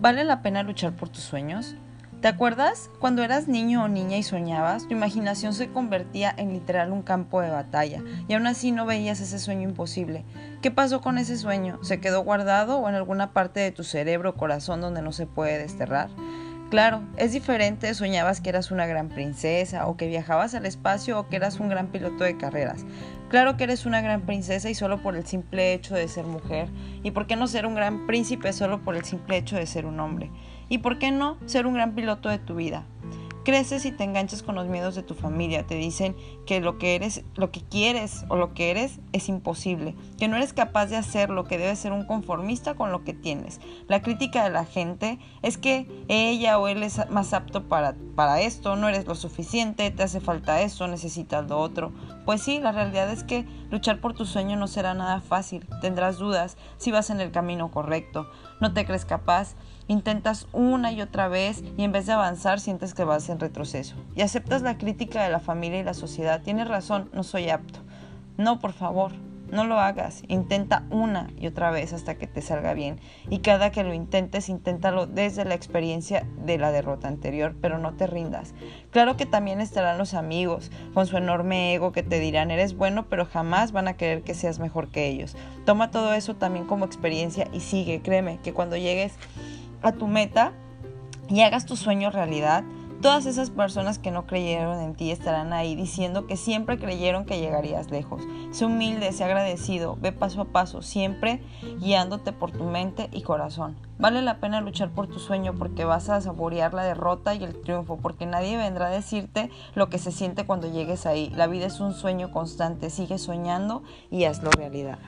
¿Vale la pena luchar por tus sueños? ¿Te acuerdas? Cuando eras niño o niña y soñabas, tu imaginación se convertía en literal un campo de batalla y aún así no veías ese sueño imposible. ¿Qué pasó con ese sueño? ¿Se quedó guardado o en alguna parte de tu cerebro o corazón donde no se puede desterrar? Claro, es diferente, soñabas que eras una gran princesa o que viajabas al espacio o que eras un gran piloto de carreras. Claro que eres una gran princesa y solo por el simple hecho de ser mujer. ¿Y por qué no ser un gran príncipe solo por el simple hecho de ser un hombre? ¿Y por qué no ser un gran piloto de tu vida? Creces y te enganchas con los miedos de tu familia. Te dicen que lo que eres, lo que quieres o lo que eres es imposible, que no eres capaz de hacer lo que debes ser un conformista con lo que tienes. La crítica de la gente es que ella o él es más apto para, para esto, no eres lo suficiente, te hace falta eso, necesitas lo otro. Pues sí, la realidad es que luchar por tu sueño no será nada fácil. Tendrás dudas si vas en el camino correcto. No te crees capaz Intentas una y otra vez y en vez de avanzar sientes que vas en retroceso. Y aceptas la crítica de la familia y la sociedad. Tienes razón, no soy apto. No, por favor, no lo hagas. Intenta una y otra vez hasta que te salga bien. Y cada que lo intentes, inténtalo desde la experiencia de la derrota anterior, pero no te rindas. Claro que también estarán los amigos, con su enorme ego que te dirán eres bueno, pero jamás van a querer que seas mejor que ellos. Toma todo eso también como experiencia y sigue. Créeme que cuando llegues a tu meta y hagas tu sueño realidad, todas esas personas que no creyeron en ti estarán ahí diciendo que siempre creyeron que llegarías lejos. Sé humilde, sé agradecido, ve paso a paso, siempre guiándote por tu mente y corazón. Vale la pena luchar por tu sueño porque vas a saborear la derrota y el triunfo, porque nadie vendrá a decirte lo que se siente cuando llegues ahí. La vida es un sueño constante, sigue soñando y hazlo realidad.